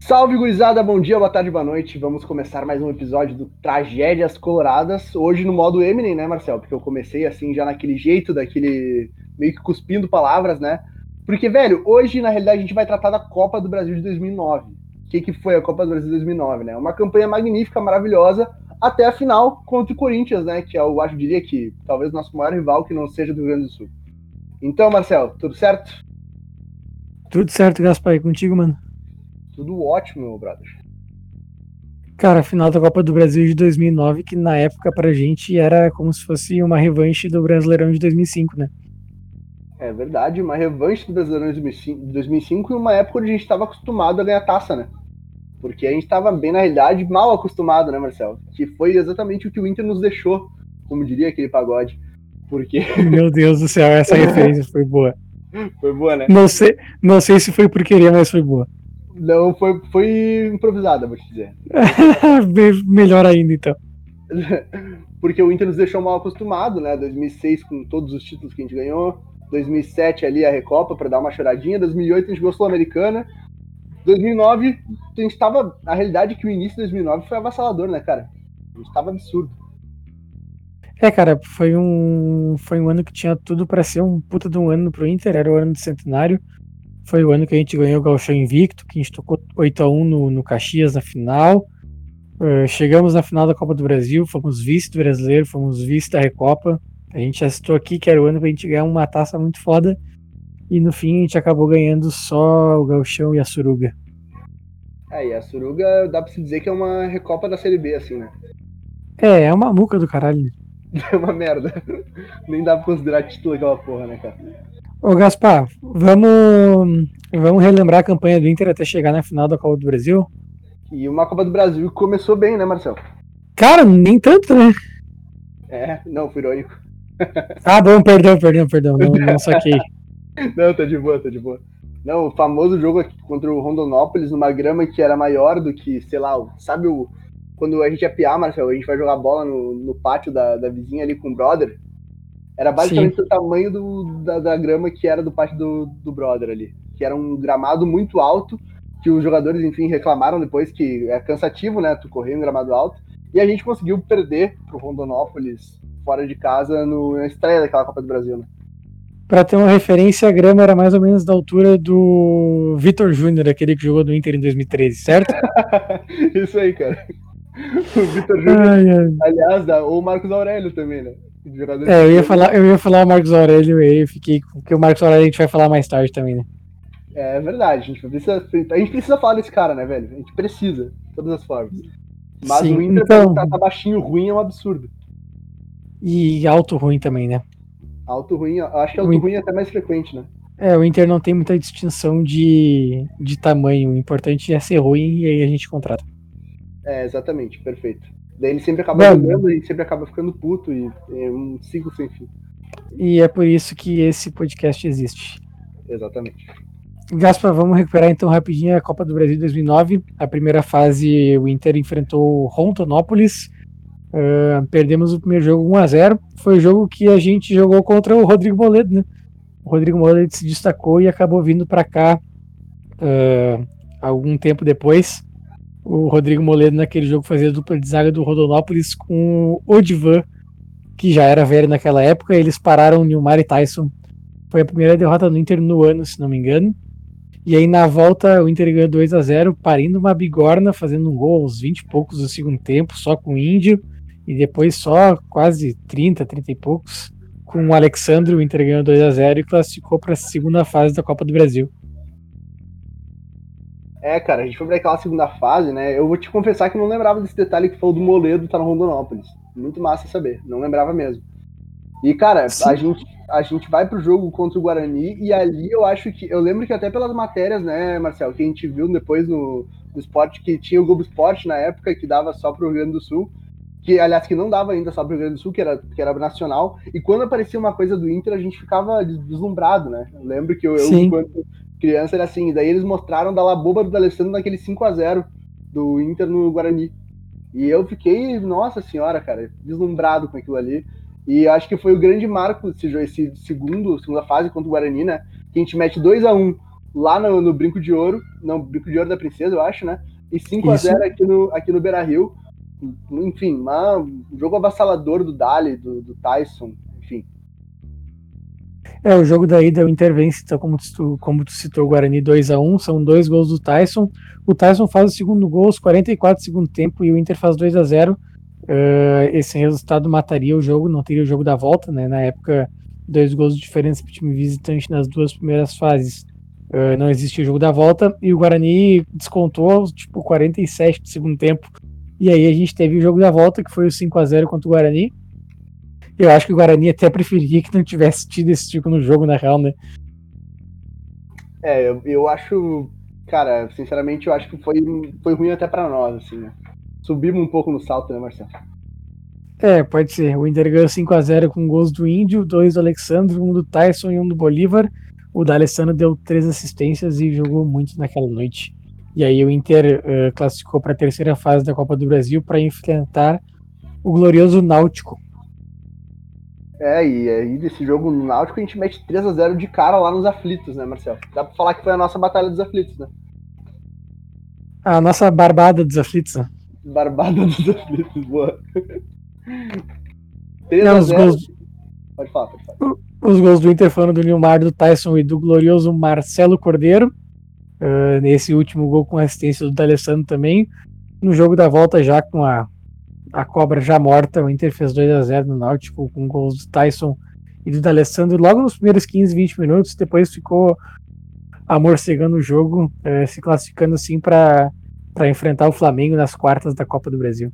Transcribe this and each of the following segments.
Salve, gurizada! Bom dia, boa tarde, boa noite. Vamos começar mais um episódio do Tragédias Coloradas. Hoje no modo Eminem, né, Marcel? Porque eu comecei assim, já naquele jeito, daquele. meio que cuspindo palavras, né? Porque, velho, hoje, na realidade, a gente vai tratar da Copa do Brasil de 2009. O que, que foi a Copa do Brasil de 2009, né? Uma campanha magnífica, maravilhosa, até a final contra o Corinthians, né? Que eu acho, diria que talvez o nosso maior rival que não seja do Rio Grande do Sul. Então, Marcel, tudo certo? Tudo certo, Gaspar, e contigo, mano? Tudo ótimo, meu brother. Cara, a final da Copa do Brasil de 2009, que na época pra gente era como se fosse uma revanche do Brasileirão de 2005, né? É verdade, uma revanche do Brasileirão de 2005 e uma época onde a gente estava acostumado a ganhar taça, né? Porque a gente estava bem, na realidade, mal acostumado, né, Marcelo? Que foi exatamente o que o Inter nos deixou, como diria aquele pagode. Porque. Meu Deus do céu, essa referência foi boa. Foi boa, né? Não sei, não sei se foi por querer, mas foi boa. Não, foi, foi improvisada, vou te dizer. Melhor ainda, então. Porque o Inter nos deixou mal acostumado, né? 2006 com todos os títulos que a gente ganhou. 2007 ali a Recopa para dar uma choradinha. 2008 a gente ganhou Sul-Americana. 2009 a gente tava. A realidade é que o início de 2009 foi avassalador, né, cara? A gente tava absurdo. É, cara, foi um, foi um ano que tinha tudo para ser um puta de um ano pro Inter, era o ano do centenário. Foi o ano que a gente ganhou o Galchão Invicto, que a gente tocou 8x1 no, no Caxias na final. Uh, chegamos na final da Copa do Brasil, fomos vice do brasileiro, fomos vice da Recopa. A gente já citou aqui que era o ano pra gente ganhar uma taça muito foda. E no fim a gente acabou ganhando só o Galchão e a Suruga. É, e a Suruga dá pra se dizer que é uma Recopa da Série B, assim, né? É, é uma muca do caralho. É uma merda. Nem dá pra considerar título aquela porra, né, cara? Ô Gaspar, vamos, vamos relembrar a campanha do Inter até chegar na final da Copa do Brasil? E uma Copa do Brasil começou bem, né, Marcelo? Cara, nem tanto, né? É, não, fui irônico. ah, bom, perdão, perdão, perdão, não, não saquei. não, tá de boa, tá de boa. Não, o famoso jogo aqui contra o Rondonópolis, numa grama que era maior do que, sei lá, sabe o, quando a gente ia piar, Marcelo, a gente vai jogar bola no, no pátio da, da vizinha ali com o brother. Era basicamente Sim. o tamanho do, da, da, grama que era do pátio do, do brother ali. Que era um gramado muito alto, que os jogadores, enfim, reclamaram depois que é cansativo, né? Tu correr um gramado alto. E a gente conseguiu perder pro Rondonópolis fora de casa no, na estreia daquela Copa do Brasil, né? Pra ter uma referência, a grama era mais ou menos da altura do Vitor Júnior, aquele que jogou no Inter em 2013, certo? Isso aí, cara. o Vitor Júnior. Aliás, ou o Marcos Aurélio também, né? É, eu ia, falar, eu ia falar o Marcos Aurélio e fiquei porque o Marcos Aurélio a gente vai falar mais tarde também, né? É verdade, a gente precisa, a gente precisa falar desse cara, né, velho? A gente precisa, de todas as formas. Mas Sim, o Inter então... tá, tá baixinho ruim é um absurdo. E alto ruim também, né? Alto ruim, acho que alto ruim é até mais frequente, né? É, o Inter não tem muita distinção de, de tamanho. O importante é ser ruim e aí a gente contrata. É, exatamente, perfeito. Daí ele sempre acaba jogando e sempre acaba ficando puto e é um ciclo sem fim. E é por isso que esse podcast existe. Exatamente. Gaspar, vamos recuperar então rapidinho a Copa do Brasil 2009. A primeira fase, o Inter enfrentou o Rontonópolis. Uh, perdemos o primeiro jogo 1 a 0 Foi o jogo que a gente jogou contra o Rodrigo Moledo, né? O Rodrigo Moledo se destacou e acabou vindo para cá uh, algum tempo depois o Rodrigo Moledo naquele jogo fazia dupla de zaga do Rodonópolis com o Odivan, que já era velho naquela época. Eles pararam Nilmar e Tyson. Foi a primeira derrota do Inter no ano, se não me engano. E aí na volta o Inter ganhou 2 a 0 parindo uma bigorna, fazendo um gol aos 20 e poucos do segundo tempo, só com o Índio. E depois só quase 30, 30 e poucos. Com o Alexandre, o Inter ganhou 2 a 0 e classificou para a segunda fase da Copa do Brasil. É, cara, a gente foi pra aquela segunda fase, né? Eu vou te confessar que não lembrava desse detalhe que foi o do Moledo tá no Rondonópolis. Muito massa saber, não lembrava mesmo. E, cara, a gente, a gente vai pro jogo contra o Guarani e ali eu acho que. Eu lembro que até pelas matérias, né, Marcel, que a gente viu depois no, no esporte, que tinha o Globo Esporte na época, que dava só pro Rio Grande do Sul. Que, aliás, que não dava ainda só pro Rio Grande do Sul, que era, que era nacional. E quando aparecia uma coisa do Inter, a gente ficava deslumbrado, né? Eu lembro que eu, eu enquanto, criança era assim. Daí eles mostraram da Laboba do Alessandro naquele 5 a 0 do Inter no Guarani. E eu fiquei, nossa senhora, cara, deslumbrado com aquilo ali. E acho que foi o grande marco esse, esse segundo, segunda fase contra o Guarani, né? Que a gente mete 2 a 1 lá no, no, Brinco de Ouro, não, Brinco de Ouro da Princesa, eu acho, né? E 5x0 aqui no, aqui no Beira Rio. Enfim, uma, um jogo avassalador do Dali, do, do Tyson. É, o jogo da ida, o Inter vence, então, como tu, como tu citou, o Guarani 2 a 1 são dois gols do Tyson. O Tyson faz o segundo gol aos 44 do segundo tempo e o Inter faz 2 a 0 Uh, esse resultado mataria o jogo, não teria o jogo da volta, né? Na época, dois gols de diferença para o time visitante nas duas primeiras fases. Uh, não existe o jogo da volta e o Guarani descontou tipo 47 do segundo tempo. E aí a gente teve o jogo da volta, que foi o 5 a 0 contra o Guarani. Eu acho que o Guarani até preferia que não tivesse tido esse tipo no jogo, na real, né? É, eu, eu acho. Cara, sinceramente, eu acho que foi, foi ruim até para nós, assim, né? Subimos um pouco no salto, né, Marcelo? É, pode ser. O Inter ganhou 5x0 com gols do Índio, dois do Alexandre, um do Tyson e um do Bolívar. O D'Alessandro deu três assistências e jogou muito naquela noite. E aí o Inter uh, classificou para a terceira fase da Copa do Brasil para enfrentar o glorioso Náutico. É, e aí desse jogo no Náutico a gente mete 3 a 0 de cara lá nos aflitos, né, Marcelo? Dá pra falar que foi a nossa batalha dos aflitos, né? A nossa barbada dos aflitos, né? Barbada dos aflitos, boa. 3 Não, a 0. Gols... Pode falar, pode falar. Os gols do Inter foram do Nilmar, do Tyson e do glorioso Marcelo Cordeiro. Uh, nesse último gol com assistência do D'Alessandro também. No jogo da volta, já com a, a cobra já morta, o Inter fez 2 a 0 no Náutico com gols do Tyson e do D'Alessandro logo nos primeiros 15, 20 minutos. Depois ficou amorcegando o jogo, uh, se classificando assim para enfrentar o Flamengo nas quartas da Copa do Brasil.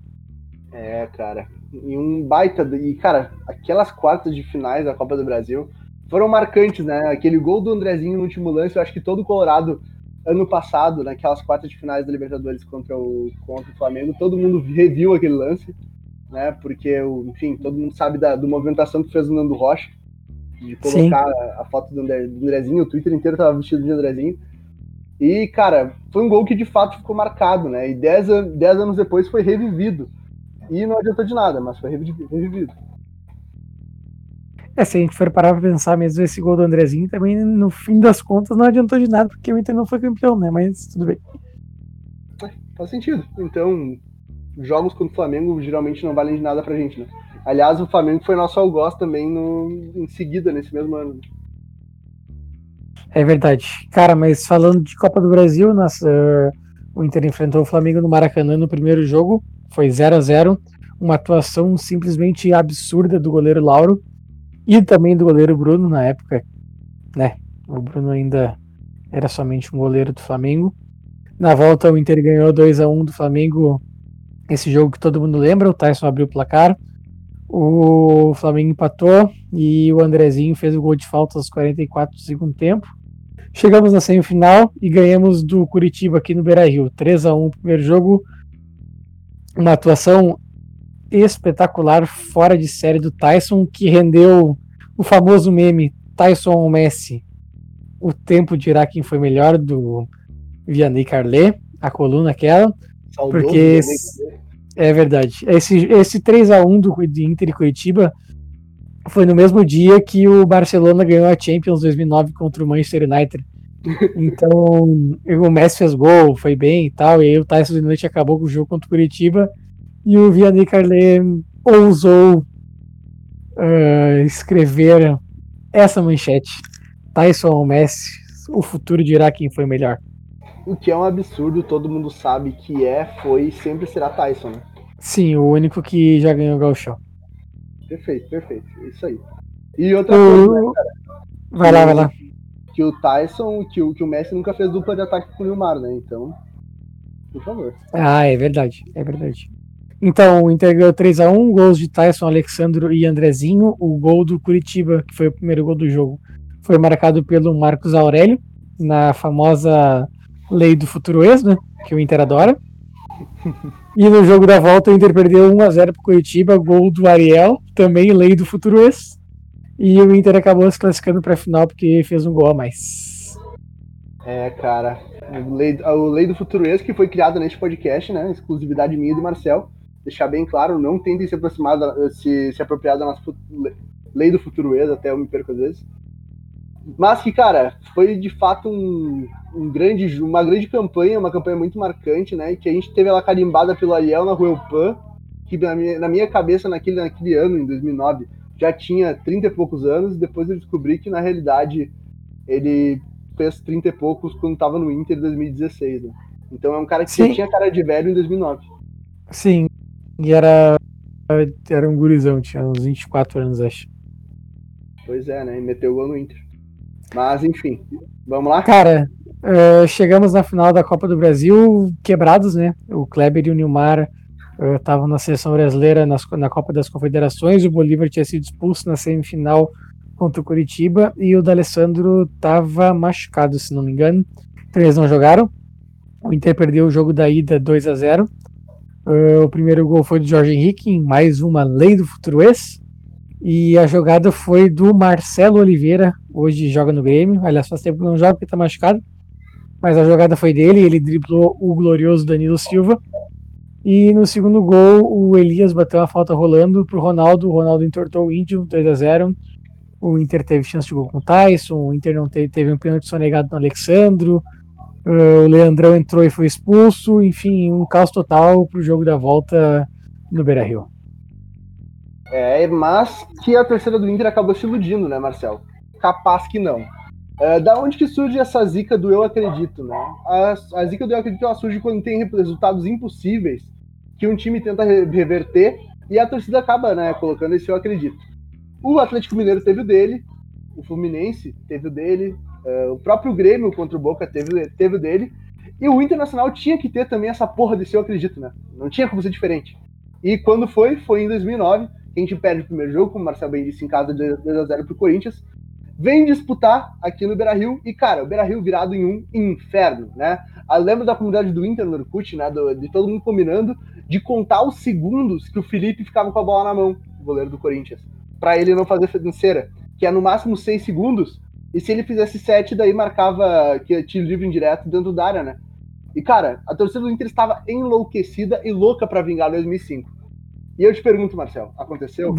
É, cara. E um baita. E, cara, aquelas quartas de finais da Copa do Brasil foram marcantes, né? Aquele gol do Andrezinho no último lance, eu acho que todo o Colorado, ano passado, naquelas quartas de finais da Libertadores contra o, contra o Flamengo, todo mundo reviu aquele lance, né? Porque, enfim, todo mundo sabe da, da movimentação que fez o Nando Rocha, de colocar a, a, foto do, André, do Andrezinho, o Twitter inteiro tava vestido de Andrezinho. E, cara, foi um gol que de fato ficou marcado, né? E dez, dez anos depois foi revivido. E não adiantou de nada, mas foi revivido. É, se a gente for parar pra pensar mesmo, esse gol do Andrezinho também, no fim das contas, não adiantou de nada, porque o Inter não foi campeão, né? Mas tudo bem. É, faz sentido. Então, jogos contra o Flamengo geralmente não valem de nada pra gente, né? Aliás, o Flamengo foi nosso algoz também no, em seguida, nesse mesmo ano. Né? É verdade. Cara, mas falando de Copa do Brasil, nossa, o Inter enfrentou o Flamengo no Maracanã no primeiro jogo, foi 0 a 0 uma atuação simplesmente absurda do goleiro Lauro e também do goleiro Bruno na época, né? O Bruno ainda era somente um goleiro do Flamengo. Na volta o Inter ganhou 2 a 1 do Flamengo, esse jogo que todo mundo lembra, o Tyson abriu o placar. O Flamengo empatou e o Andrezinho fez o gol de falta aos 44 do segundo tempo. Chegamos na semifinal e ganhamos do Curitiba aqui no Beira-Rio, 3 a 1 primeiro jogo. Uma atuação espetacular, fora de série do Tyson, que rendeu o famoso meme Tyson ou Messi. O tempo dirá quem foi melhor do Vianney Carlet, a coluna aquela. Saudoso porque esse, é verdade. Esse, esse 3 a 1 do Inter e Curitiba foi no mesmo dia que o Barcelona ganhou a Champions 2009 contra o Manchester United. Então, o Messi fez gol, foi bem e tal, e aí o Tyson de noite acabou com o jogo contra o Curitiba e o Vianney Carlet ousou uh, escrever essa manchete: Tyson ou Messi, o futuro dirá quem foi melhor. O que é um absurdo, todo mundo sabe que é, foi e sempre será Tyson, né? Sim, o único que já ganhou o Gauchão. Perfeito, perfeito. Isso aí. E outra coisa, né, cara? Vai lá, vai lá. Que o Tyson, que o, que o Messi nunca fez dupla de ataque com o Neymar, né? Então, por favor. Ah, é verdade, é verdade. Então, o Inter ganhou 3x1, gols de Tyson, Alexandro e Andrezinho. O gol do Curitiba, que foi o primeiro gol do jogo, foi marcado pelo Marcos Aurélio, na famosa lei do futuro ex, né? Que o Inter adora. E no jogo da volta, o Inter perdeu 1x0 pro Curitiba, gol do Ariel, também lei do futuro ex. E o Inter acabou se classificando pra final porque fez um gol a mais. É, cara. O lei, lei do futuro ex que foi criado neste podcast, né? Exclusividade minha e do Marcel. Deixar bem claro, não tentem se aproximar, da, se, se apropriar da nossa lei do futuro ex, até eu me perco às vezes. Mas que, cara, foi de fato um, um grande, uma grande campanha, uma campanha muito marcante, né? Que a gente teve ela carimbada pelo Ariel na Rua Pan, que na minha, na minha cabeça, naquele, naquele ano, em 2009, já tinha 30 e poucos anos. Depois eu descobri que, na realidade, ele fez 30 e poucos quando estava no Inter em 2016, né? Então é um cara que Sim. tinha cara de velho em 2009. Sim, e era, era um gurizão, tinha uns 24 anos, acho. Pois é, né? E meteu o gol no Inter. Mas, enfim, vamos lá? Cara, uh, chegamos na final da Copa do Brasil quebrados, né? O Kleber e o Nilmar estavam uh, na seleção brasileira nas, na Copa das Confederações, o Bolívar tinha sido expulso na semifinal contra o Curitiba e o D'Alessandro estava machucado, se não me engano. Então eles não jogaram. O Inter perdeu o jogo da ida 2 a 0 uh, O primeiro gol foi do Jorge Henrique, em mais uma lei do futuro ex. E a jogada foi do Marcelo Oliveira, hoje joga no Grêmio. Aliás, faz tempo que não joga porque tá machucado. Mas a jogada foi dele, ele driblou o glorioso Danilo Silva. E no segundo gol, o Elias bateu a falta rolando pro Ronaldo. O Ronaldo entortou o Índio, 2 a 0 O Inter teve chance de gol com o Tyson. O Inter não teve, teve um pênalti sonegado no Alexandro. Uh, o Leandrão entrou e foi expulso. Enfim, um caos total pro jogo da volta no Beira Rio. É, mas que a torcida do Inter acabou se iludindo, né, Marcel? Capaz que não. É, da onde que surge essa zica do eu acredito, né? A, a zica do eu acredito ela surge quando tem resultados impossíveis que um time tenta reverter e a torcida acaba, né, colocando esse eu acredito. O Atlético Mineiro teve o dele, o Fluminense teve o dele, uh, o próprio Grêmio contra o Boca teve, teve o dele, e o Internacional tinha que ter também essa porra desse eu acredito, né? Não tinha como ser diferente. E quando foi? Foi em 2009, a gente perde o primeiro jogo, como o Marcelo bem disse, em casa 2x0 pro Corinthians. Vem disputar aqui no Beira Rio, e cara, o Beira Rio virado em um inferno, né? Eu lembro da comunidade do Inter no Orkut, né? Do, de todo mundo combinando de contar os segundos que o Felipe ficava com a bola na mão, o goleiro do Corinthians, para ele não fazer financeira, que é no máximo 6 segundos, e se ele fizesse 7, daí marcava que tinha livre indireto dentro da área, né? E cara, a torcida do Inter estava enlouquecida e louca para vingar 2005. E eu te pergunto, Marcel, aconteceu?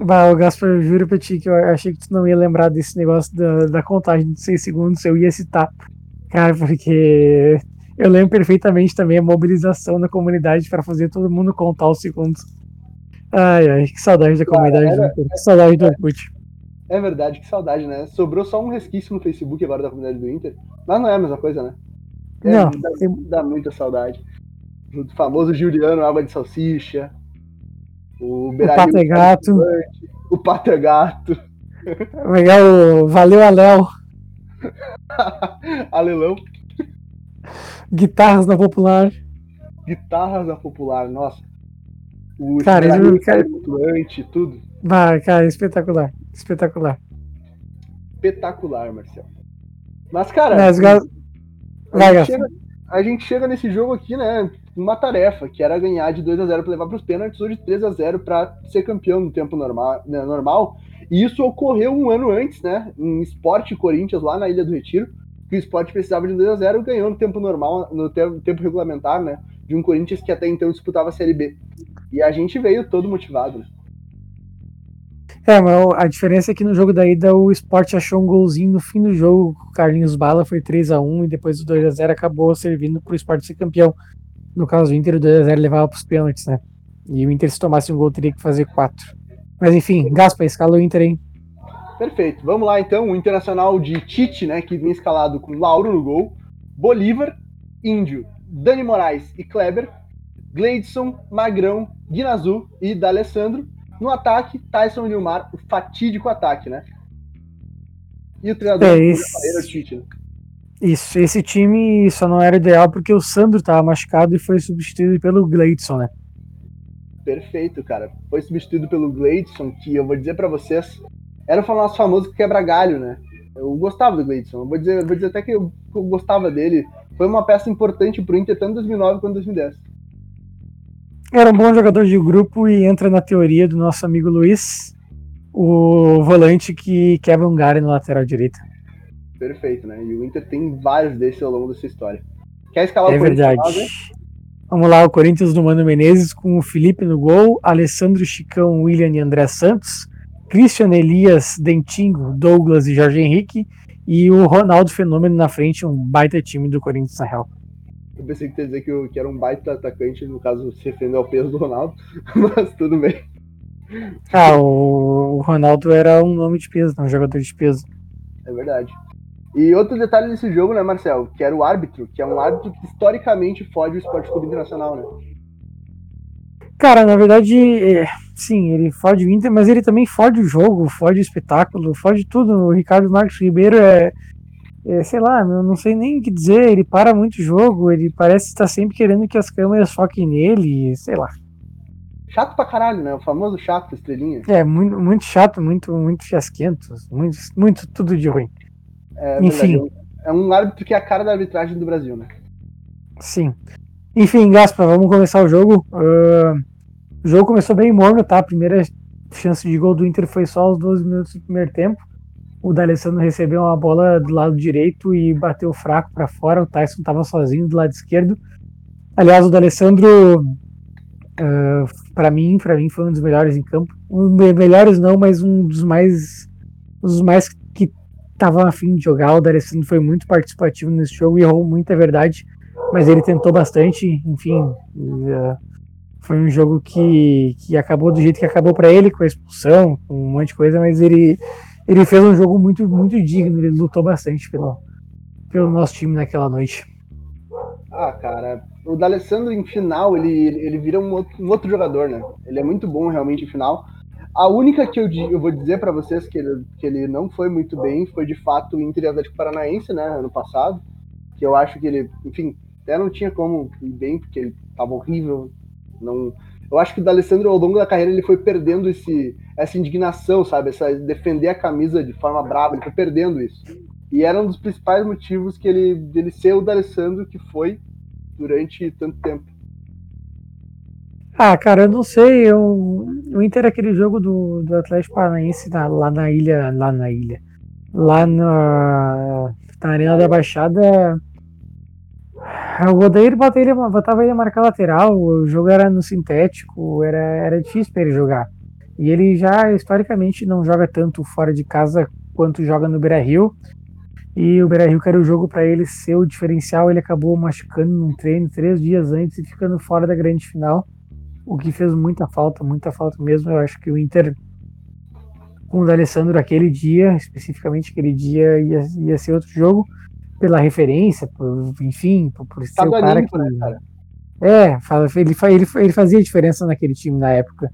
Bah, o Gaspar, eu juro pra ti que eu achei que tu não ia lembrar desse negócio da, da contagem de 6 segundos, eu ia citar. Cara, porque eu lembro perfeitamente também a mobilização da comunidade para fazer todo mundo contar os segundos. Ai, ai, que saudade da comunidade era, do Inter, que saudade do Orkut. É verdade, que saudade, né? Sobrou só um resquício no Facebook agora da comunidade do Inter, mas não é a mesma coisa, né? É, não. Dá, dá muita saudade. O famoso Juliano Água de Salsicha, o, o Pato é Gato. O Pato é Gato. Legal, valeu, Aléu. Alelão. Guitarras na Popular. Guitarras na Popular, nossa. O cara, eu, cara... tudo. Vai, cara, espetacular. Espetacular. Espetacular, Marcelo. Mas, cara, Mas, a, Vai, gente chega, a gente chega nesse jogo aqui, né? Uma tarefa, que era ganhar de 2 a 0 para levar para os pênaltis, ou de 3 a 0 para ser campeão no tempo normal, né, normal. E isso ocorreu um ano antes, né? Em Esporte Corinthians, lá na Ilha do Retiro, que o Esporte precisava de 2 a 0 ganhou no tempo normal, no tempo, tempo regulamentar, né? De um Corinthians que até então disputava a Série B. E a gente veio todo motivado. Né? É, mas a diferença é que no jogo da ida o Sport achou um golzinho no fim do jogo. O Carlinhos Bala foi 3 a 1 e depois o 2 a 0 acabou servindo para o Sport ser campeão. No caso do Inter, o 2 a 0 levava para os pênaltis, né? E o Inter, se tomasse um gol, teria que fazer 4. Mas enfim, Gaspa, escala o Inter, hein? Perfeito. Vamos lá então. O Internacional de Tite, né? Que vinha escalado com Lauro no gol, Bolívar, Índio, Dani Moraes e Kleber, Gleidson, Magrão, Guinazu e D'Alessandro. No ataque, Tyson e Nilmar, o fatídico ataque, né? E o treinador é, esse... o Tite, né? Isso, esse time só não era ideal porque o Sandro estava machucado e foi substituído pelo Gleidson, né? Perfeito, cara. Foi substituído pelo Gleidson, que eu vou dizer para vocês, era o nosso famoso quebra-galho, né? Eu gostava do Gleidson. Eu vou dizer, eu vou dizer até que eu, eu, gostava dele. Foi uma peça importante pro Inter tanto em 2009 quanto em 2010. Era um bom jogador de grupo e entra na teoria do nosso amigo Luiz, o volante que quebra um galho no lateral direito. Perfeito, né? E o Inter tem vários desses ao longo dessa história. Quer escalar é o Corinthians? Verdade. Vamos lá, o Corinthians do Mano Menezes com o Felipe no gol, Alessandro Chicão, William e André Santos, Christian Elias, Dentingo, Douglas e Jorge Henrique. E o Ronaldo Fenômeno na frente, um baita time do Corinthians, na real. Eu pensei que ia dizer que, eu, que era um baita atacante, no caso, se referindo ao peso do Ronaldo, mas tudo bem. Ah, o, Ronaldo era um nome de peso, um jogador de peso. É verdade. E outro detalhe desse jogo, né, Marcel? Que era o árbitro, que é um árbitro que historicamente fode o Esporte Clube Internacional, né? Cara, na verdade, é, sim, ele fode o Inter, mas ele também fode o jogo, fode o espetáculo, fode tudo. O Ricardo Marques Ribeiro é, sei lá, eu não sei nem o que dizer, ele para muito o jogo, ele parece estar sempre querendo que as câmeras foquem nele, sei lá. Chato pra caralho, né? O famoso chato, estrelinha. É, muito, muito chato, muito, muito fiasquento, muito, muito tudo de ruim. É, Enfim. Verdade, é um árbitro que é a cara da arbitragem do Brasil, né? Sim. Enfim, Gaspa, vamos começar o jogo. Uh, o jogo começou bem morno, tá? A primeira chance de gol do Inter foi só aos 12 minutos do primeiro tempo. O D'Alessandro recebeu uma bola do lado direito e bateu fraco para fora. O Tyson estava sozinho do lado esquerdo. Aliás, o D'Alessandro, uh, para mim, para mim foi um dos melhores em campo. Um melhores não, mas um dos mais, dos mais que estavam afim de jogar. O D'Alessandro foi muito participativo nesse jogo e errou muita verdade mas ele tentou bastante, enfim. Uh, foi um jogo que, que acabou do jeito que acabou para ele, com a expulsão, com um monte de coisa, mas ele, ele fez um jogo muito, muito digno, ele lutou bastante pelo, pelo nosso time naquela noite. Ah, cara, o D'Alessandro em final, ele, ele vira um outro, um outro jogador, né? Ele é muito bom realmente em final. A única que eu, eu vou dizer para vocês que ele, que ele não foi muito bem foi de fato o Inter Atlético Paranaense, né, ano passado. Que eu acho que ele, enfim, até não tinha como ir bem, porque ele tava horrível. Não, eu acho que o D'Alessandro, ao longo da carreira, ele foi perdendo esse, essa indignação, sabe? Essa defender a camisa de forma brava, ele foi perdendo isso. E era um dos principais motivos que ele, dele ser o D'Alessandro que foi durante tanto tempo. Ah, cara, eu não sei. Eu, o Inter é aquele jogo do, do Atlético Paranaense na, lá na ilha. Lá na ilha. Lá na, na Arena da Baixada o Odair botava ele, botava ele a marcar lateral, o jogo era no sintético, era, era difícil para ele jogar. E ele já historicamente não joga tanto fora de casa quanto joga no Beira Rio. E o Beira Rio, que era o jogo para ele ser o diferencial, ele acabou machucando num treino três dias antes e ficando fora da grande final. O que fez muita falta, muita falta mesmo. Eu acho que o Inter, com o D'Alessandro aquele dia, especificamente aquele dia, ia, ia ser outro jogo pela referência, por, enfim, por, por ser o cara que. Né, cara? É, ele, ele, ele fazia diferença naquele time na época.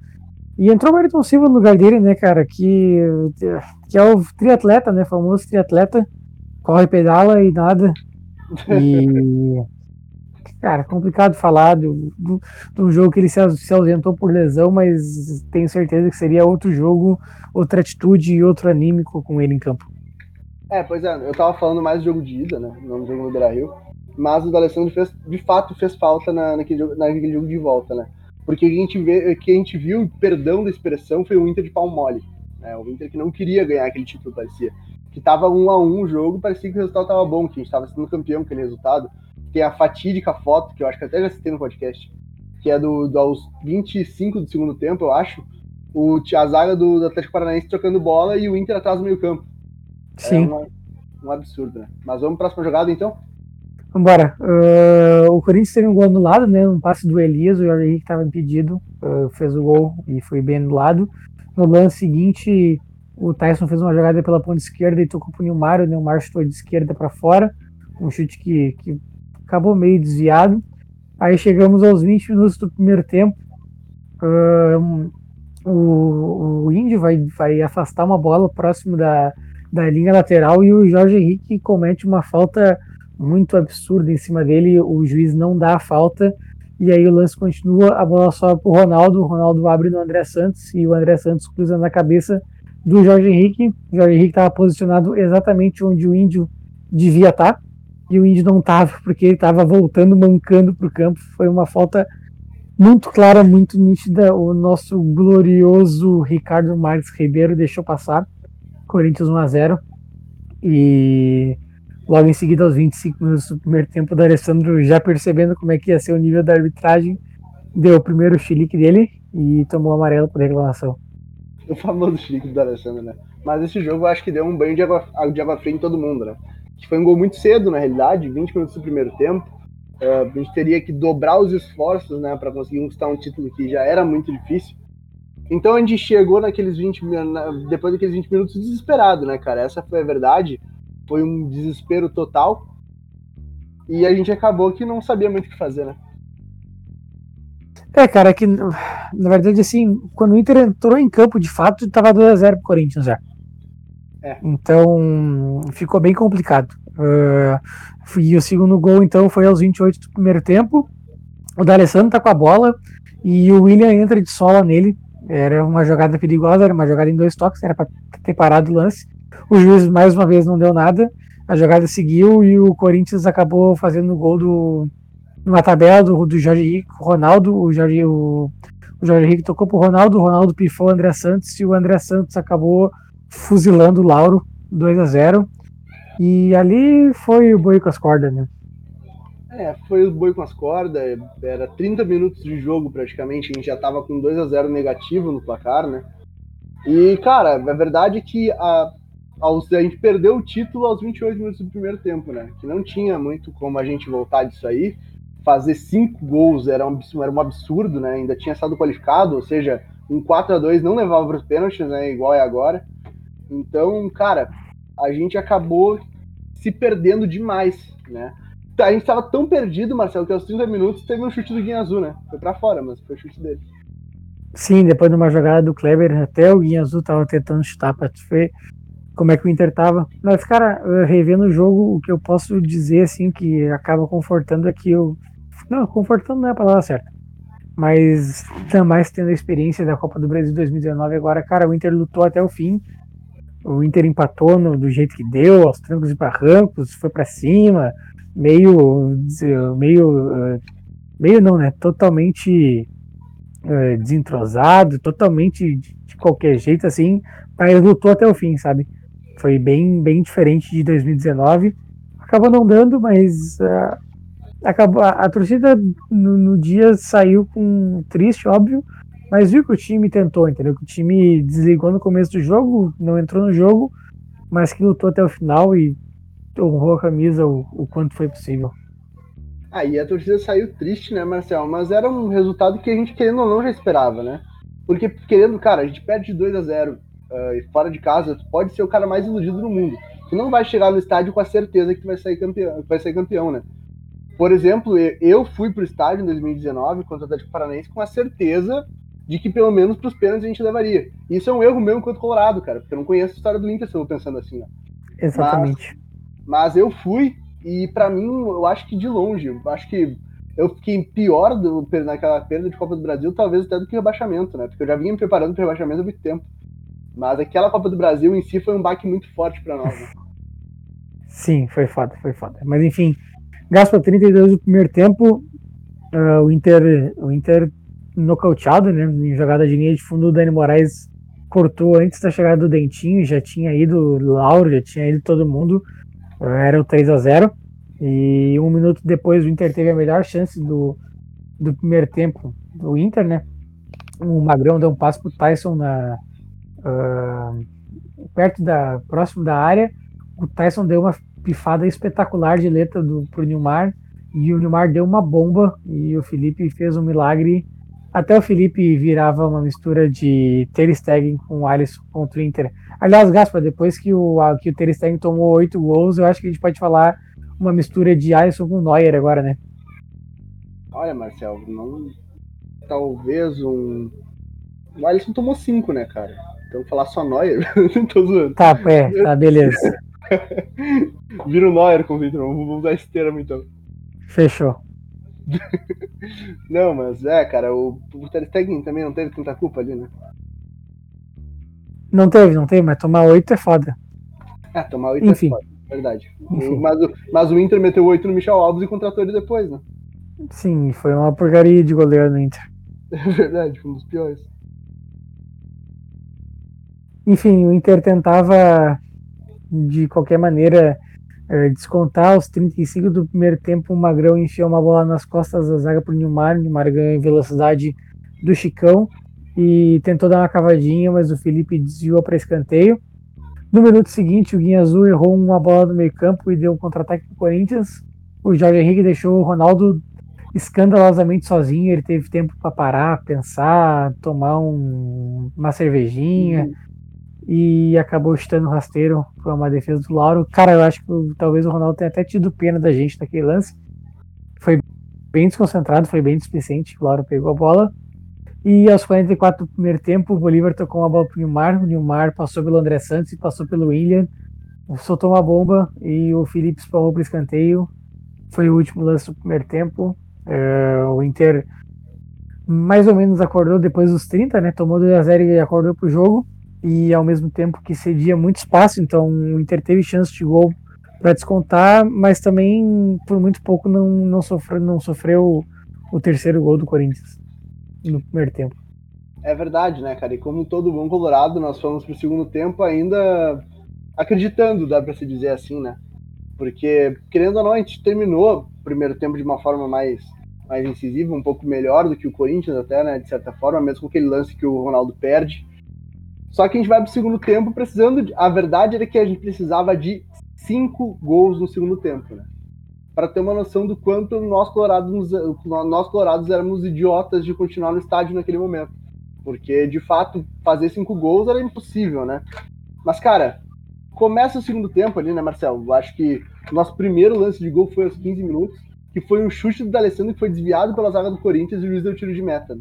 E entrou o Ayrton Silva no lugar dele, né, cara, que, que é o triatleta, né, famoso triatleta, corre, pedala e nada. E, cara, complicado falar do jogo que ele se, se ausentou por lesão, mas tenho certeza que seria outro jogo, outra atitude e outro anímico com ele em campo. É, pois é, eu tava falando mais do jogo de ida, né? Não do jogo no Beira. Mas o D'Alessandro fez, de fato fez falta na, naquele, jogo, naquele jogo de volta, né? Porque a gente, vê, que a gente viu, perdão da expressão, foi o Inter de pau mole. Né? O Inter que não queria ganhar aquele título, parecia. Que tava um a um o jogo, parecia que o resultado tava bom, que a gente tava sendo campeão com aquele resultado. Tem a fatídica foto, que eu acho que até já citei no podcast, que é do, do aos 25 do segundo tempo, eu acho. O, a zaga do, do Atlético Paranaense trocando bola e o Inter atrás do meio campo. Sim. É um absurdo, né? Mas vamos para a próxima jogada, então? Vambora. Uh, o Corinthians teve um gol anulado, né? Um passe do Elias, o Jorge Henrique estava impedido, uh, fez o gol e foi bem anulado. No lance seguinte, o Tyson fez uma jogada pela ponta esquerda e tocou pro Nilmar, o Nilmar chutou de esquerda para fora, um chute que, que acabou meio desviado. Aí chegamos aos 20 minutos do primeiro tempo. Uh, o, o Índio vai, vai afastar uma bola próximo da, da linha lateral e o Jorge Henrique comete uma falta muito absurda em cima dele, o juiz não dá a falta e aí o lance continua, a bola sobe para o Ronaldo, o Ronaldo abre no André Santos e o André Santos cruza na cabeça do Jorge Henrique, o Jorge Henrique estava posicionado exatamente onde o Índio devia estar tá, e o Índio não estava porque ele estava voltando, mancando para o campo, foi uma falta muito clara, muito nítida, o nosso glorioso Ricardo Marques Ribeiro deixou passar Corinthians 1 a 0 e logo em seguida aos 25 minutos do primeiro tempo, o Alessandro já percebendo como é que ia ser o nível da arbitragem, deu o primeiro chilique dele e tomou amarelo por reclamação. O famoso chilique do Alessandro, né? Mas esse jogo eu acho que deu um banho de água, de água fria em todo mundo, né? Que foi um gol muito cedo, na realidade, 20 minutos do primeiro tempo. Uh, a gente teria que dobrar os esforços, né, para conseguir conquistar um título que já era muito difícil. Então a gente chegou naqueles 20 depois daqueles 20 minutos desesperado, né, cara? Essa foi a verdade. Foi um desespero total. E a gente acabou que não sabia muito o que fazer, né? É, cara, que na verdade, assim, quando o Inter entrou em campo, de fato, tava 2x0 pro Corinthians já. É. Então, ficou bem complicado. Uh, e o segundo gol, então, foi aos 28 do primeiro tempo. O D'Alessandro tá com a bola e o William entra de sola nele. Era uma jogada perigosa, era uma jogada em dois toques, era para ter parado o lance. O juiz, mais uma vez, não deu nada. A jogada seguiu e o Corinthians acabou fazendo o gol do, numa tabela do, do Jorge Henrique, Ronaldo, o Jorge, o, o Jorge Henrique tocou pro Ronaldo, o Ronaldo pifou o André Santos e o André Santos acabou fuzilando o Lauro 2 a 0 E ali foi o boi com as cordas, né? É, foi o boi com as cordas, era 30 minutos de jogo praticamente, a gente já tava com 2 a 0 negativo no placar, né? E, cara, a verdade é que a, a gente perdeu o título aos 28 minutos do primeiro tempo, né? Que não tinha muito como a gente voltar disso aí fazer cinco gols era um, era um absurdo, né? Ainda tinha estado qualificado, ou seja, um 4 a 2 não levava para os pênaltis, né? Igual é agora. Então, cara, a gente acabou se perdendo demais, né? A gente estava tão perdido, Marcelo, que aos 30 minutos teve um chute do Guinha Azul, né? Foi para fora, mas foi o chute dele. Sim, depois de uma jogada do Kleber, até o Guinha Azul tava tentando chutar para ver como é que o Inter tava. Mas, cara, revendo o jogo, o que eu posso dizer, assim, que acaba confortando é que eu não, confortando não é a palavra certa. Mas mais tendo a experiência da Copa do Brasil 2019 agora, cara, o Inter lutou até o fim. O Inter empatou no, do jeito que deu, aos trancos e barrancos, foi para cima, meio meio meio não, né? Totalmente uh, desentrosado, totalmente de qualquer jeito assim, mas lutou até o fim, sabe? Foi bem bem diferente de 2019. Acabou não dando, mas uh, acabou a, a torcida no, no, dia saiu com triste, óbvio, mas viu que o time tentou, entendeu? Que o time desligou no começo do jogo, não entrou no jogo, mas que lutou até o final e honrou a camisa o, o quanto foi possível. Aí ah, a torcida saiu triste, né, Marcel? Mas era um resultado que a gente, querendo ou não, já esperava, né? Porque, querendo, cara, a gente perde de 2 a 0 uh, e fora de casa, pode ser o cara mais iludido do mundo. Tu não vai chegar no estádio com a certeza que vai sair campeão, vai sair campeão, né? Por exemplo, eu fui pro estádio em 2019 contra o Atlético Paranaense com a certeza de que pelo menos pros pênaltis a gente levaria. Isso é um erro meu enquanto colorado, cara, porque eu não conheço a história do Inter se eu vou pensando assim, ó. Exatamente. Mas, eu fui e para mim, eu acho que de longe, eu acho que eu fiquei pior do, naquela perda de Copa do Brasil, talvez até do que rebaixamento, né? Porque eu já vinha me preparando para rebaixamento há muito tempo. Mas aquela Copa do Brasil em si foi um baque muito forte para nós. Né? Sim, foi foda, foi foda. Mas enfim, Gaspa 32 do primeiro tempo, uh, o Inter, o Inter nocauteado, né? Em jogada de linha de fundo, o Dani Moraes cortou antes da chegada do Dentinho, já tinha ido Lauro, já tinha ido todo mundo, era o 3 a 0 e um minuto depois o Inter teve a melhor chance do, do primeiro tempo do Inter, né? O Magrão deu um passo pro Tyson na, uh, perto da próximo da área. O Tyson deu uma pifada espetacular de letra do, pro Nilmar. E o Nilmar deu uma bomba e o Felipe fez um milagre. Até o Felipe virava uma mistura de Ter Stegen com o Alisson contra o Inter. Aliás, Gaspa, depois que o, que o Ter Stegen tomou oito gols, eu acho que a gente pode falar uma mistura de Alisson com Neuer agora, né? Olha, Marcel, não... talvez um... O Alisson tomou cinco, né, cara? Então falar só Neuer, não tô zoando. Tá, é, tá, beleza. Vira o Neuer com o Vitor. Vamos usar esse termo então. Fechou. não, mas é, cara, o, o Ter Stegen também não teve tanta culpa ali, né? Não teve, não teve, mas tomar 8 é foda. É, tomar 8 é Enfim. é foda, verdade. O, mas, o, mas o Inter meteu 8 no Michel Alves e contratou ele depois, né? Sim, foi uma porcaria de goleiro no Inter. É verdade, foi um dos piores. Enfim, o Inter tentava de qualquer maneira é, descontar os 35 do primeiro tempo, o Magrão enfiou uma bola nas costas da zaga para o Nilmar, o Nilmar ganhou em velocidade do Chicão e tentou dar uma cavadinha, mas o Felipe desviou para escanteio. No minuto seguinte, o Guinha Azul errou uma bola no meio-campo e deu um contra-ataque para o Corinthians. O Jorge Henrique deixou o Ronaldo escandalosamente sozinho. Ele teve tempo para parar, pensar, tomar um, uma cervejinha. Uhum e acabou chutando rasteiro para uma defesa do Lauro. Cara, eu acho que talvez o Ronaldo tenha até tido pena da gente naquele lance. Foi bem desconcentrado, foi bem displicente. O Lauro pegou a bola. E aos 44 do primeiro tempo, o Bolívar tocou uma bola para o Nilmar. O Nilmar passou pelo André Santos e passou pelo William. Soltou uma bomba e o Felipe espalhou para o escanteio. Foi o último lance do primeiro tempo. É, o Inter mais ou menos acordou depois dos 30, né? Tomou 2 a 0 e acordou para o jogo e ao mesmo tempo que cedia muito espaço, então o Inter teve chance de gol para descontar, mas também por muito pouco não, não, sofreu, não sofreu o terceiro gol do Corinthians no primeiro tempo. É verdade, né, cara? E como todo bom colorado, nós fomos pro segundo tempo ainda acreditando, dá para se dizer assim, né? Porque, querendo ou não, a gente terminou o primeiro tempo de uma forma mais, mais incisiva, um pouco melhor do que o Corinthians até, né, de certa forma, mesmo com aquele lance que o Ronaldo perde. Só que a gente vai pro segundo tempo precisando de. A verdade era que a gente precisava de cinco gols no segundo tempo, né? Para ter uma noção do quanto nós colorados, nós colorados éramos idiotas de continuar no estádio naquele momento. Porque, de fato, fazer cinco gols era impossível, né? Mas, cara, começa o segundo tempo ali, né, Marcelo? Eu acho que o nosso primeiro lance de gol foi aos 15 minutos, que foi um chute do D'Alessandro que foi desviado pela zaga do Corinthians e o juiz deu tiro de meta.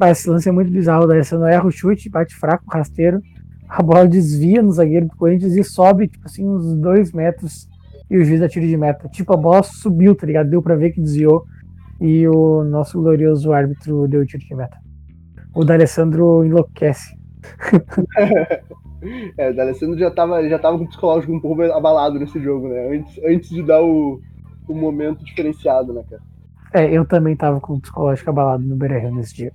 Esse lance é muito bizarro. O não erra o chute, bate fraco, rasteiro. A bola desvia no zagueiro do Corinthians e sobe, tipo assim, uns dois metros. E o juiz dá tiro de meta. Tipo, a bola subiu, tá ligado? Deu pra ver que desviou. E o nosso glorioso árbitro deu tiro de meta. O D'Alessandro enlouquece. é, o D'Alessandro já tava, já tava com o psicológico um pouco abalado nesse jogo, né? Antes, antes de dar o, o momento diferenciado, né, cara? É, eu também tava com o psicológico abalado no Beira nesse dia.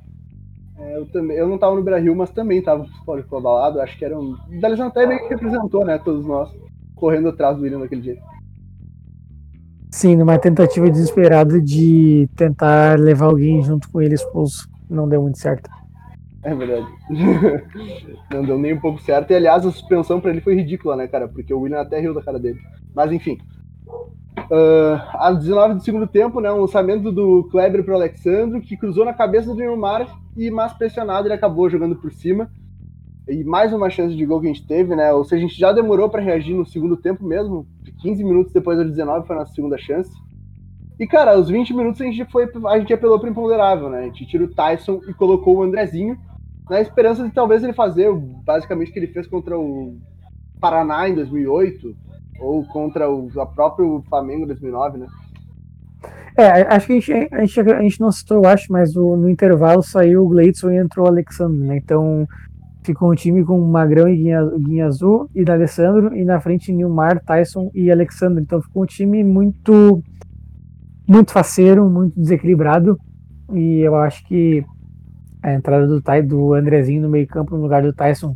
Eu, também, eu não tava no Brasil, mas também tava psicológico abalado. Acho que era um. O D'Alessandro até meio que representou, né? Todos nós correndo atrás do William naquele dia. Sim, numa tentativa desesperada de tentar levar alguém junto com ele expulso. Não deu muito certo. É verdade. não deu nem um pouco certo. E aliás, a suspensão para ele foi ridícula, né, cara? Porque o William até riu da cara dele. Mas enfim. Uh, às 19 do segundo tempo, né, um lançamento do Kleber para o Alexandro, que cruzou na cabeça do Neymar e, mais pressionado, ele acabou jogando por cima. E mais uma chance de gol que a gente teve, né? Ou seja, a gente já demorou para reagir no segundo tempo mesmo. 15 minutos depois do 19 foi a nossa segunda chance. E, cara, aos 20 minutos a gente, foi, a gente apelou para imponderável, né? A gente tirou o Tyson e colocou o Andrezinho, na esperança de talvez ele fazer basicamente o que ele fez contra o Paraná em 2008, ou contra o a próprio Flamengo em 2009, né? É, acho que a gente, a gente, a gente não citou, eu acho, mas o, no intervalo saiu o Gleidson e entrou o Alexandre, né? Então ficou um time com Magrão e Guinha, Guinha Azul e D'Alessandro, e na frente Nilmar, Tyson e Alexandre. Então ficou um time muito muito faceiro, muito desequilibrado. E eu acho que a entrada do, do Andrezinho no meio campo no lugar do Tyson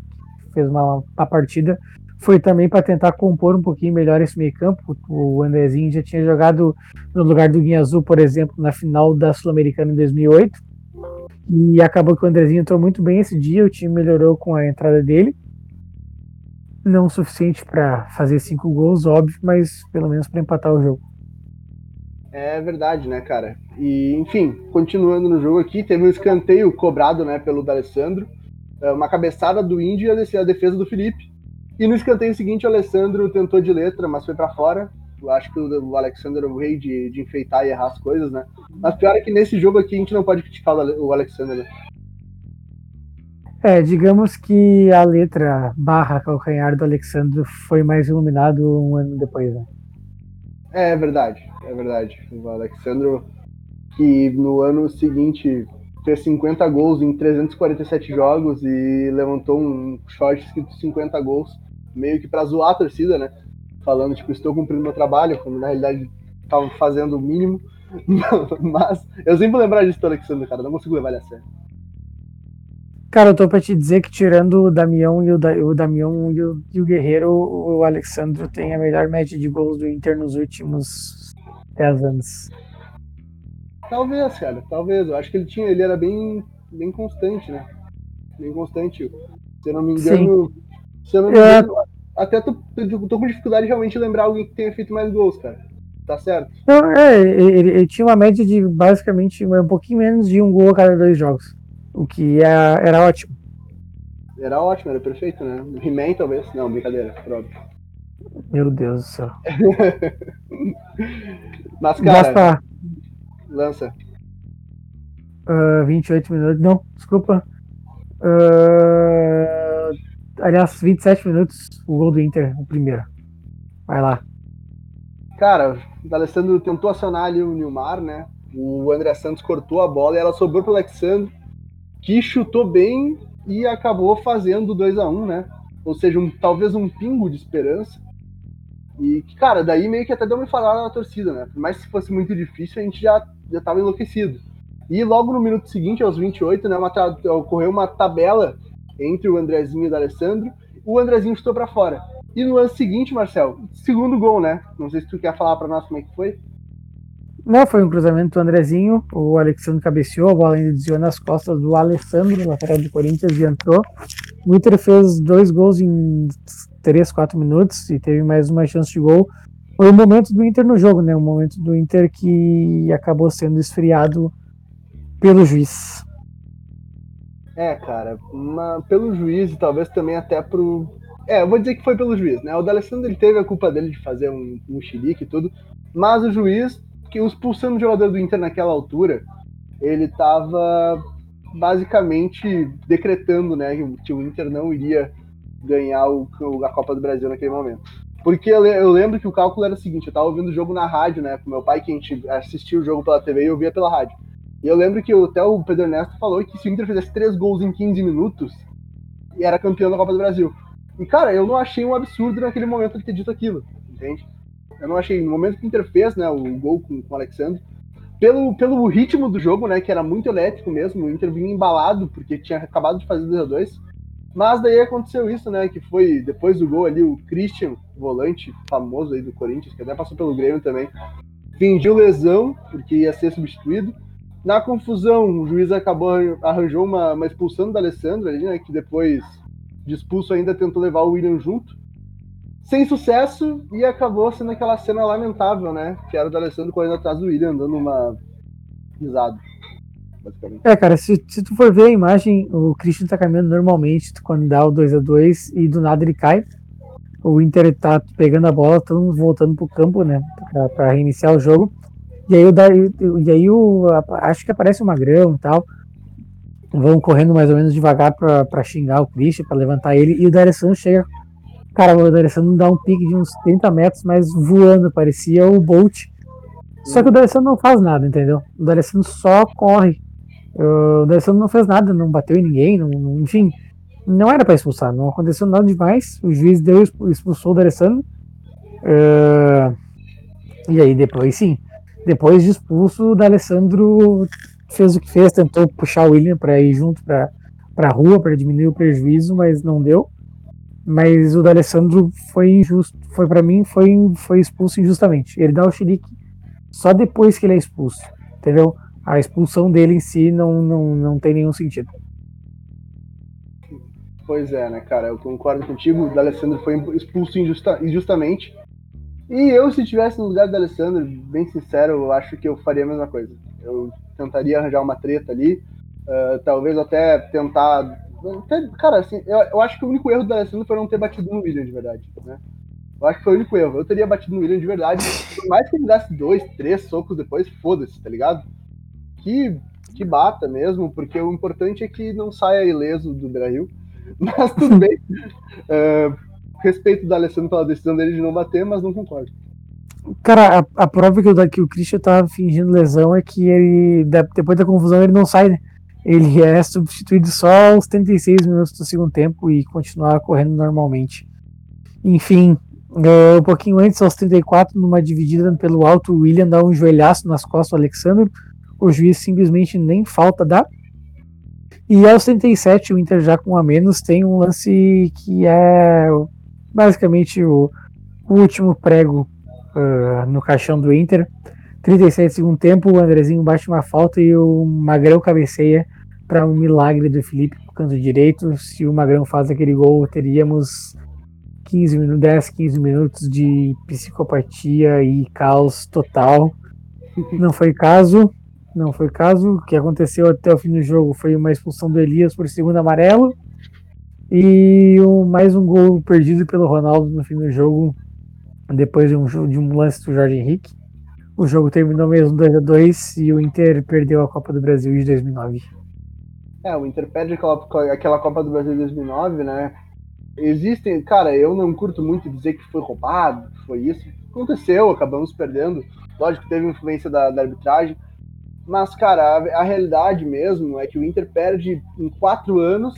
fez uma, uma partida foi também para tentar compor um pouquinho melhor esse meio-campo. O Andrezinho já tinha jogado no lugar do Guinha Azul, por exemplo, na final da Sul-Americana em 2008. E acabou que o Andrezinho entrou muito bem esse dia, o time melhorou com a entrada dele. Não o suficiente para fazer cinco gols, óbvio, mas pelo menos para empatar o jogo. É verdade, né, cara? E, enfim, continuando no jogo aqui, teve um escanteio cobrado, né, pelo D'Alessandro, é, uma cabeçada do Índio e a defesa do Felipe. E no escanteio seguinte, o Alessandro tentou de letra, mas foi para fora. Eu acho que o Alexandre é o rei de, de enfeitar e errar as coisas, né? Mas pior é que nesse jogo aqui a gente não pode criticar o Alexandre. Né? É, digamos que a letra barra calcanhar do Alexandre foi mais iluminado um ano depois, né? É, é verdade, é verdade. O Alexandre, que no ano seguinte fez 50 gols em 347 jogos e levantou um short escrito 50 gols meio que pra zoar a torcida, né? Falando, tipo, estou cumprindo meu trabalho, quando na realidade estava fazendo o mínimo. Mas eu sempre vou lembrar disso do Alexandre, cara, não consigo levar ele a sério. Cara, eu tô pra te dizer que tirando o Damião e o, da, o Damião e o, e o Guerreiro, o Alexandre tem a melhor média de gols do Inter nos últimos 10 anos. Talvez, cara, talvez. Eu acho que ele tinha, ele era bem bem constante, né? Bem constante. Se eu não me engano. Sim. Se eu não me é. engano, é... até tô, tô, com dificuldade de realmente lembrar alguém que tenha feito mais gols, cara. Tá certo? Não, é, ele, ele, tinha uma média de basicamente um pouquinho menos de um gol a cada dois jogos. O que era, é, era ótimo. Era ótimo, era perfeito, né? He-Man talvez. Não, brincadeira, próprio. Meu Deus do céu. Mas, cara. Lança. Uh, ah, 28 minutos. Não, desculpa. Uh, aliás, 27 minutos o gol do Inter, o primeiro. Vai lá. Cara, o Alessandro tentou acionar ali o Nilmar, né? O André Santos cortou a bola e ela sobrou pro Alexandre, que chutou bem e acabou fazendo 2 a 1 um, né? Ou seja, um, talvez um pingo de esperança. E, cara, daí meio que até deu uma falada na torcida, né? Por mais que fosse muito difícil, a gente já, já tava enlouquecido. E logo no minuto seguinte, aos 28, né, uma, ocorreu uma tabela entre o Andrezinho e o Alessandro. O Andrezinho chutou para fora. E no lance seguinte, Marcel, segundo gol, né? Não sei se tu quer falar para nós como é que foi. Não, foi um cruzamento do Andrezinho. O Alexandre cabeceou, a bola ainda desviou nas costas do Alessandro, lateral do Corinthians, e entrou. O Inter fez dois gols em 3, 4 minutos e teve mais uma chance de gol. Foi o momento do Inter no jogo, né? O momento do Inter que acabou sendo esfriado pelo juiz. É, cara, uma, pelo juiz e talvez também até pro. É, eu vou dizer que foi pelo juiz, né? O D'Alessandro ele teve a culpa dele de fazer um, um chilique e tudo, mas o juiz que expulsando o jogador do Inter naquela altura, ele estava basicamente decretando né, que o Inter não iria ganhar o, a Copa do Brasil naquele momento. Porque eu, lembro que o cálculo era o seguinte, eu estava ouvindo o jogo na rádio, né, com meu pai, que a gente assistia o jogo pela TV e eu via pela rádio. E eu lembro que até o Pedro Ernesto falou que se o Inter fizesse três gols em 15 minutos, era campeão da Copa do Brasil. E, cara, eu não achei um absurdo naquele momento ele ter dito aquilo, entende? Eu não achei. No momento que o Inter fez, né, o gol com, com o Alexandre, pelo, pelo ritmo do jogo, né, que era muito elétrico mesmo, o Inter vinha embalado, porque tinha acabado de fazer 2 a 2 Mas daí aconteceu isso, né, que foi depois do gol ali, o Christian, volante famoso aí do Corinthians, que até passou pelo Grêmio também, fingiu lesão, porque ia ser substituído. Na confusão, o juiz acabou arranjou uma, uma expulsão do Alessandro ali, né, que depois de expulso ainda tentou levar o William junto sem sucesso e acabou sendo aquela cena lamentável, né? Que era o Alessandro correndo atrás do William, dando uma risada. É, cara, se, se tu for ver a imagem, o Christian tá caminhando normalmente quando dá o 2 a 2 e do nada ele cai. O Inter tá pegando a bola, todo voltando pro campo, né? Pra, pra reiniciar o jogo. E aí, o, e aí o, acho que aparece o Magrão e tal. Vão correndo mais ou menos devagar pra, pra xingar o Christian, pra levantar ele. E o D'Alessandro chega Cara, o D'Alessandro dá um pique de uns 30 metros, mas voando, parecia o Bolt. Só que o D'Alessandro não faz nada, entendeu? O D'Alessandro só corre. O D'Alessandro não fez nada, não bateu em ninguém, não, não, enfim. Não era para expulsar, não aconteceu nada demais. O juiz deu, expulsou o D'Alessandro. Uh, e aí depois, sim, depois de expulso, o D'Alessandro fez o que fez, tentou puxar o William para ir junto para a rua, para diminuir o prejuízo, mas não deu. Mas o D'Alessandro foi injusto, foi para mim foi, foi expulso injustamente. Ele dá o chilique só depois que ele é expulso, entendeu? A expulsão dele em si não, não, não tem nenhum sentido. Pois é, né, cara? Eu concordo contigo. O D'Alessandro foi expulso injusta, injustamente. E eu, se estivesse no lugar do D'Alessandro, bem sincero, eu acho que eu faria a mesma coisa. Eu tentaria arranjar uma treta ali, uh, talvez até tentar Cara, assim, eu, eu acho que o único erro do Alessandro foi não ter batido no William de verdade, né? Eu acho que foi o único erro. Eu teria batido no William de verdade. Por mais que ele desse dois, três socos depois, foda-se, tá ligado? Que, que bata mesmo, porque o importante é que não saia ileso do Brasil. Mas tudo bem. Uh, respeito do Alessandro pela decisão dele de não bater, mas não concordo. Cara, a, a prova que o, que o Christian tá fingindo lesão é que ele, depois da confusão, ele não sai, né? ele é substituído só aos 36 minutos do segundo tempo e continuar correndo normalmente. Enfim, é, um pouquinho antes, aos 34, numa dividida pelo alto, o William dá um joelhaço nas costas do Alexandre. O juiz simplesmente nem falta dá. E aos 37, o Inter já com a menos tem um lance que é basicamente o, o último prego uh, no caixão do Inter 37 segundo tempo, o Andrezinho bate uma falta e o Magrão cabeceia para um milagre do Felipe pro canto direito. Se o Magrão faz aquele gol, teríamos 15 minutos, 10, 15 minutos de psicopatia e caos total. Não foi caso. Não foi caso. O que aconteceu até o fim do jogo foi uma expulsão do Elias por segundo amarelo. E um, mais um gol perdido pelo Ronaldo no fim do jogo, depois de um, de um lance do Jorge Henrique. O jogo terminou mesmo 2 a 2 e o Inter perdeu a Copa do Brasil de 2009. É, o Inter perde aquela, aquela Copa do Brasil de 2009, né? Existem, cara, eu não curto muito dizer que foi roubado, que foi isso. Aconteceu, acabamos perdendo. Lógico teve influência da, da arbitragem. Mas, cara, a, a, realidade mesmo é que o Inter perde em quatro anos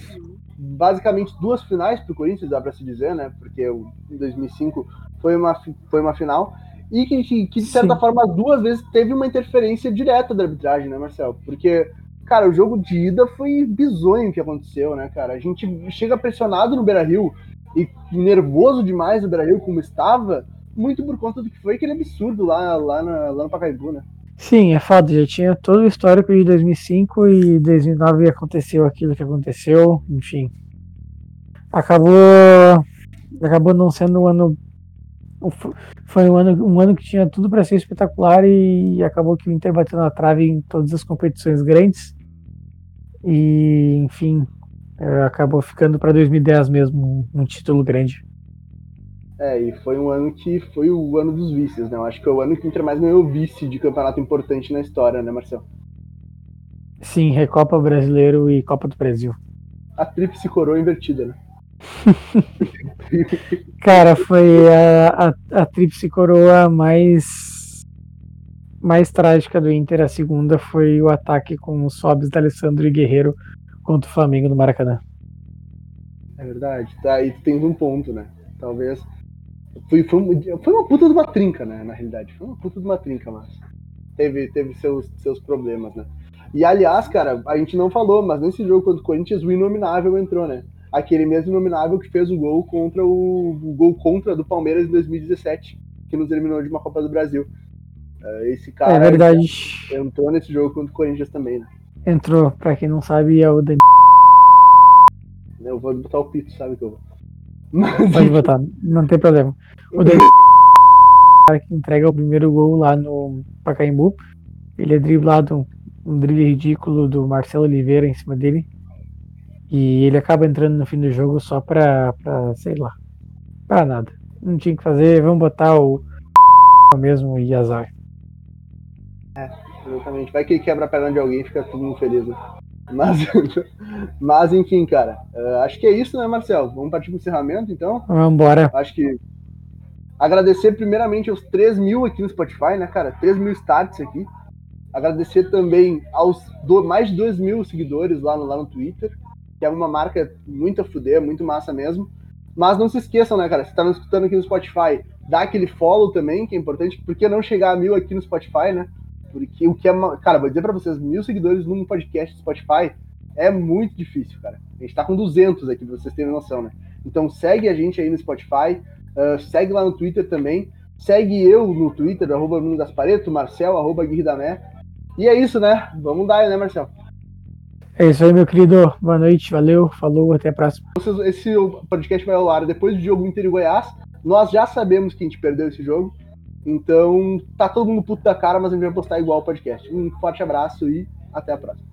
basicamente duas finais para o Corinthians, dá para se dizer, né? Porque o, em 2005 foi uma, foi uma final. E que, que de certa Sim. forma, duas vezes teve uma interferência direta da arbitragem, né, Marcel? Porque, cara, o jogo de ida foi bizonho o que aconteceu, né, cara? A gente chega pressionado no Beira Rio e nervoso demais no Beira Rio, como estava, muito por conta do que foi aquele absurdo lá, lá, na, lá no Pacaembu, né? Sim, é fato, já tinha todo o histórico de 2005 e 2009 aconteceu aquilo que aconteceu, enfim. Acabou acabou não sendo um ano foi um ano, um ano que tinha tudo para ser espetacular e acabou que o Inter bateu na trave em todas as competições grandes. E, enfim, é, acabou ficando para 2010 mesmo um título grande. É, e foi um ano que foi o ano dos vices, né? Eu acho que é o ano que o Inter mais ganhou vice de campeonato importante na história, né, Marcelo? Sim, Recopa Brasileiro e Copa do Brasil. A tríplice coroa invertida, né? Cara, foi a, a, a tríplice coroa mais mais trágica do Inter. A segunda foi o ataque com os Sobs da Alessandro e Guerreiro contra o Flamengo no Maracanã. É verdade, tá, e tem um ponto, né? Talvez foi, foi, foi uma puta de uma trinca, né? Na realidade. Foi uma puta de uma trinca, mas teve, teve seus, seus problemas, né? E aliás, cara, a gente não falou, mas nesse jogo contra o Corinthians, o Inominável entrou, né? Aquele mesmo Inominável que fez o gol contra o, o gol contra do Palmeiras em 2017, que nos eliminou de uma Copa do Brasil. Uh, esse cara é verdade. entrou nesse jogo contra o Corinthians também, né? Entrou, pra quem não sabe, é o Dani. Eu vou botar o pito, sabe que eu vou. Pode botar, não tem problema. O David cara que entrega o primeiro gol lá no Pacaembu. Ele é driblado, um drible ridículo do Marcelo Oliveira em cima dele. E ele acaba entrando no fim do jogo só pra, pra sei lá, pra nada. Não tinha que fazer, vamos botar o mesmo e azar. É, exatamente. Vai que quebra a perna de alguém e fica todo mundo feliz. Né? Mas, mas enfim, cara. Uh, acho que é isso, né, Marcel? Vamos partir para o encerramento, então? Vamos embora. Acho que. Agradecer primeiramente aos 3 mil aqui no Spotify, né, cara? 3 mil starts aqui. Agradecer também aos do, mais de 2 mil seguidores lá no, lá no Twitter, que é uma marca muito a fuder, muito massa mesmo. Mas não se esqueçam, né, cara? Se tá nos escutando aqui no Spotify, dá aquele follow também, que é importante, porque não chegar a mil aqui no Spotify, né? Porque o que é. Cara, vou dizer pra vocês, mil seguidores num podcast do Spotify é muito difícil, cara. A gente tá com 200 aqui, pra vocês terem noção, né? Então segue a gente aí no Spotify, uh, segue lá no Twitter também. Segue eu no Twitter, arroba Bruno Gaspareto, Marcel, arroba Guirridamé. E é isso, né? Vamos dar, né, Marcel? É isso aí, meu querido. Boa noite, valeu, falou, até a próxima. Esse podcast vai ao ar depois do jogo Inter e Goiás. Nós já sabemos que a gente perdeu esse jogo. Então, tá todo mundo puto da cara, mas a gente vai postar igual o podcast. Um forte abraço e até a próxima.